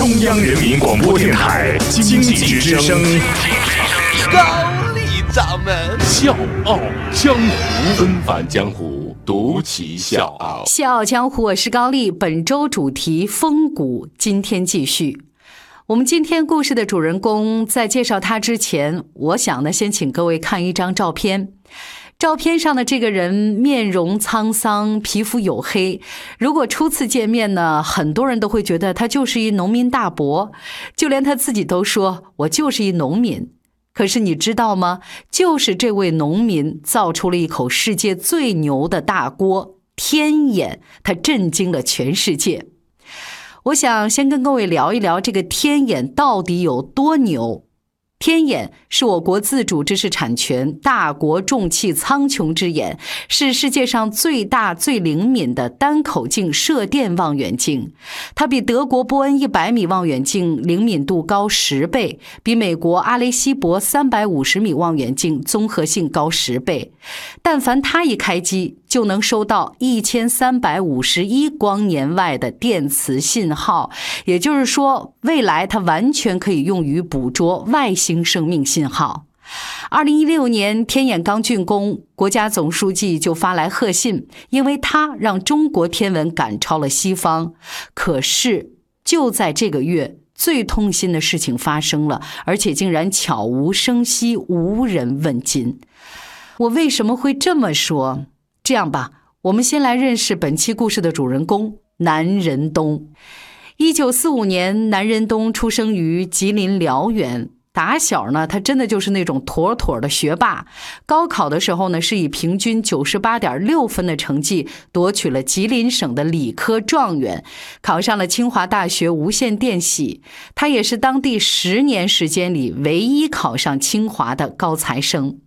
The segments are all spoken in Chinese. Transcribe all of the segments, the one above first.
中央人民广播电台经济之声，高丽掌门笑傲江湖，纷返江湖，独骑笑傲。笑傲江湖，我是高丽。本周主题风骨，今天继续。我们今天故事的主人公，在介绍他之前，我想呢，先请各位看一张照片。照片上的这个人面容沧桑，皮肤黝黑。如果初次见面呢，很多人都会觉得他就是一农民大伯，就连他自己都说：“我就是一农民。”可是你知道吗？就是这位农民造出了一口世界最牛的大锅——天眼，他震惊了全世界。我想先跟各位聊一聊这个天眼到底有多牛。天眼是我国自主知识产权，大国重器苍穹之眼，是世界上最大最灵敏的单口径射电望远镜。它比德国波恩一百米望远镜灵敏度高十倍，比美国阿雷西博三百五十米望远镜综合性高十倍。但凡它一开机，就能收到一千三百五十一光年外的电磁信号，也就是说，未来它完全可以用于捕捉外星生命信号。二零一六年，天眼刚竣工，国家总书记就发来贺信，因为它让中国天文赶超了西方。可是，就在这个月，最痛心的事情发生了，而且竟然悄无声息，无人问津。我为什么会这么说？这样吧，我们先来认识本期故事的主人公南仁东。一九四五年，南仁东出生于吉林辽源。打小呢，他真的就是那种妥妥的学霸。高考的时候呢，是以平均九十八点六分的成绩夺取了吉林省的理科状元，考上了清华大学无线电系。他也是当地十年时间里唯一考上清华的高材生。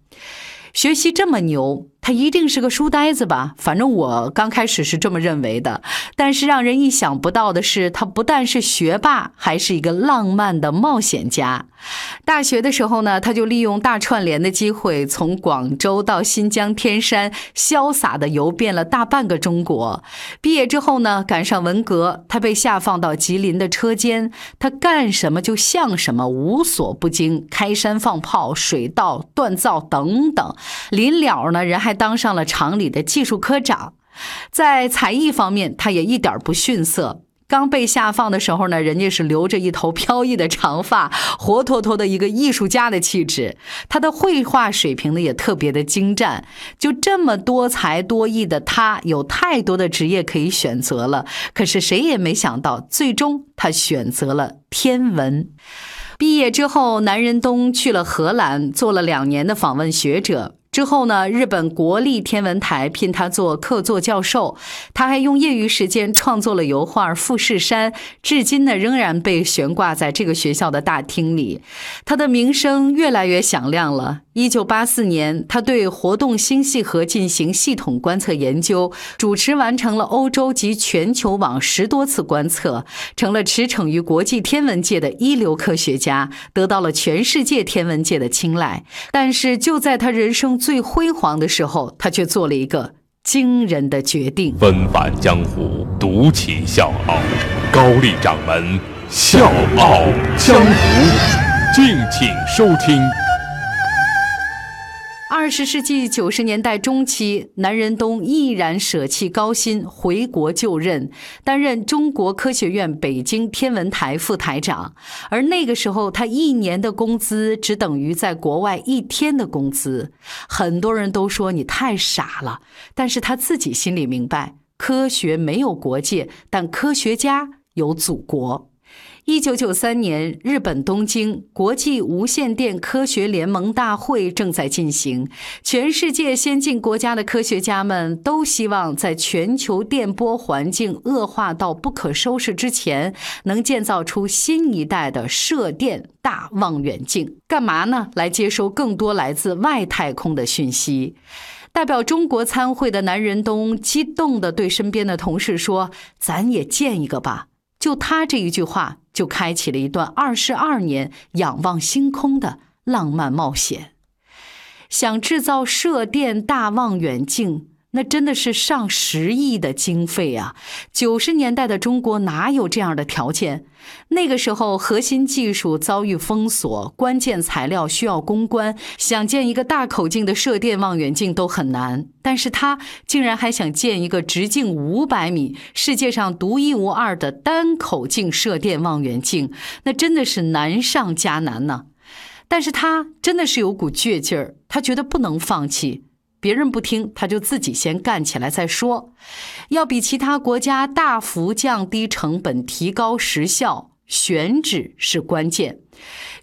学习这么牛。他一定是个书呆子吧？反正我刚开始是这么认为的。但是让人意想不到的是，他不但是学霸，还是一个浪漫的冒险家。大学的时候呢，他就利用大串联的机会，从广州到新疆天山，潇洒的游遍了大半个中国。毕业之后呢，赶上文革，他被下放到吉林的车间，他干什么就像什么，无所不精，开山放炮、水稻锻造等等。临了呢，人还。当上了厂里的技术科长，在才艺方面，他也一点不逊色。刚被下放的时候呢，人家是留着一头飘逸的长发，活脱脱的一个艺术家的气质。他的绘画水平呢，也特别的精湛。就这么多才多艺的他，有太多的职业可以选择了。可是谁也没想到，最终他选择了天文。毕业之后，南仁东去了荷兰，做了两年的访问学者。之后呢，日本国立天文台聘他做客座教授，他还用业余时间创作了油画《富士山》，至今呢仍然被悬挂在这个学校的大厅里。他的名声越来越响亮了。一九八四年，他对活动星系核进行系统观测研究，主持完成了欧洲及全球网十多次观测，成了驰骋于国际天文界的一流科学家，得到了全世界天文界的青睐。但是就在他人生最辉煌的时候，他却做了一个惊人的决定。纷繁江湖，独起笑傲，高丽掌门笑傲江湖，敬请收听。二十世纪九十年代中期，南仁东毅然舍弃高薪回国就任，担任中国科学院北京天文台副台长。而那个时候，他一年的工资只等于在国外一天的工资。很多人都说你太傻了，但是他自己心里明白，科学没有国界，但科学家有祖国。一九九三年，日本东京国际无线电科学联盟大会正在进行。全世界先进国家的科学家们都希望在全球电波环境恶化到不可收拾之前，能建造出新一代的射电大望远镜。干嘛呢？来接收更多来自外太空的讯息。代表中国参会的南仁东激动地对身边的同事说：“咱也建一个吧。”就他这一句话，就开启了一段二十二年仰望星空的浪漫冒险。想制造射电大望远镜，那真的是上十亿的经费啊！九十年代的中国哪有这样的条件？那个时候核心技术遭遇封锁，关键材料需要攻关，想建一个大口径的射电望远镜都很难。但是他竟然还想建一个直径五百米、世界上独一无二的单口径射电望远镜，那真的是难上加难呢。但是他真的是有股倔劲儿，他觉得不能放弃。别人不听，他就自己先干起来再说。要比其他国家大幅降低成本、提高时效，选址是关键。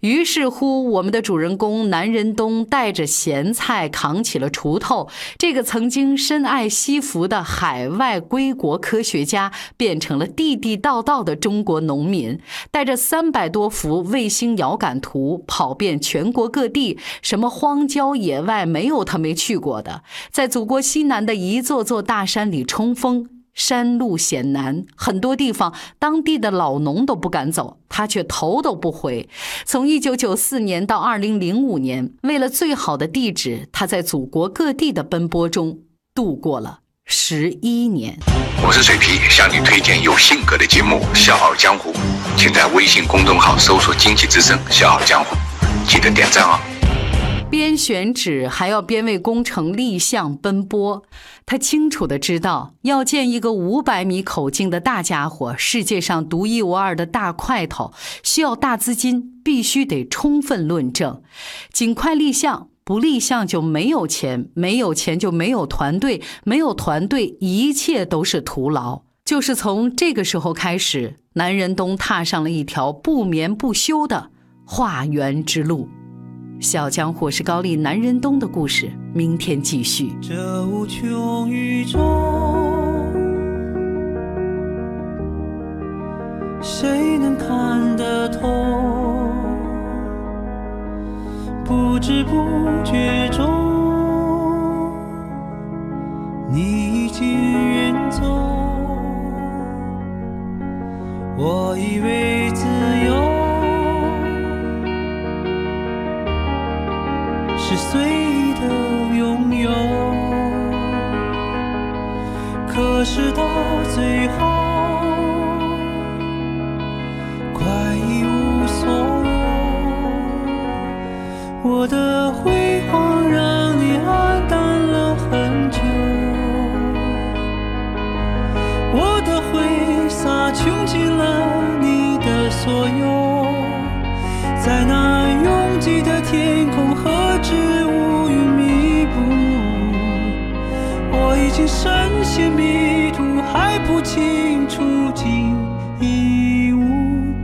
于是乎，我们的主人公南仁东带着咸菜，扛起了锄头。这个曾经深爱西服的海外归国科学家，变成了地地道道的中国农民，带着三百多幅卫星遥感图，跑遍全国各地。什么荒郊野外，没有他没去过的。在祖国西南的一座座大山里冲锋。山路险难，很多地方当地的老农都不敢走，他却头都不回。从一九九四年到二零零五年，为了最好的地址，他在祖国各地的奔波中度过了十一年。我是水皮，向你推荐有性格的节目《笑傲江湖》，请在微信公众号搜索“经济之声笑傲江湖”，记得点赞哦。边选址还要边为工程立项奔波，他清楚的知道，要建一个五百米口径的大家伙，世界上独一无二的大块头，需要大资金，必须得充分论证，尽快立项，不立项就没有钱，没有钱就没有团队，没有团队，一切都是徒劳。就是从这个时候开始，南仁东踏上了一条不眠不休的化缘之路。小江湖是高丽南仁东的故事，明天继续。这无穷宇宙，谁能看得透？不知不觉中，你已经远走。我以为随意的拥有，可是到最后，快一无所有。我的辉煌让你黯淡了很久，我的挥洒穷尽了你的所有，在那拥挤的天空是乌云密布我已经深陷迷途还不清楚竟义无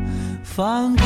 反顾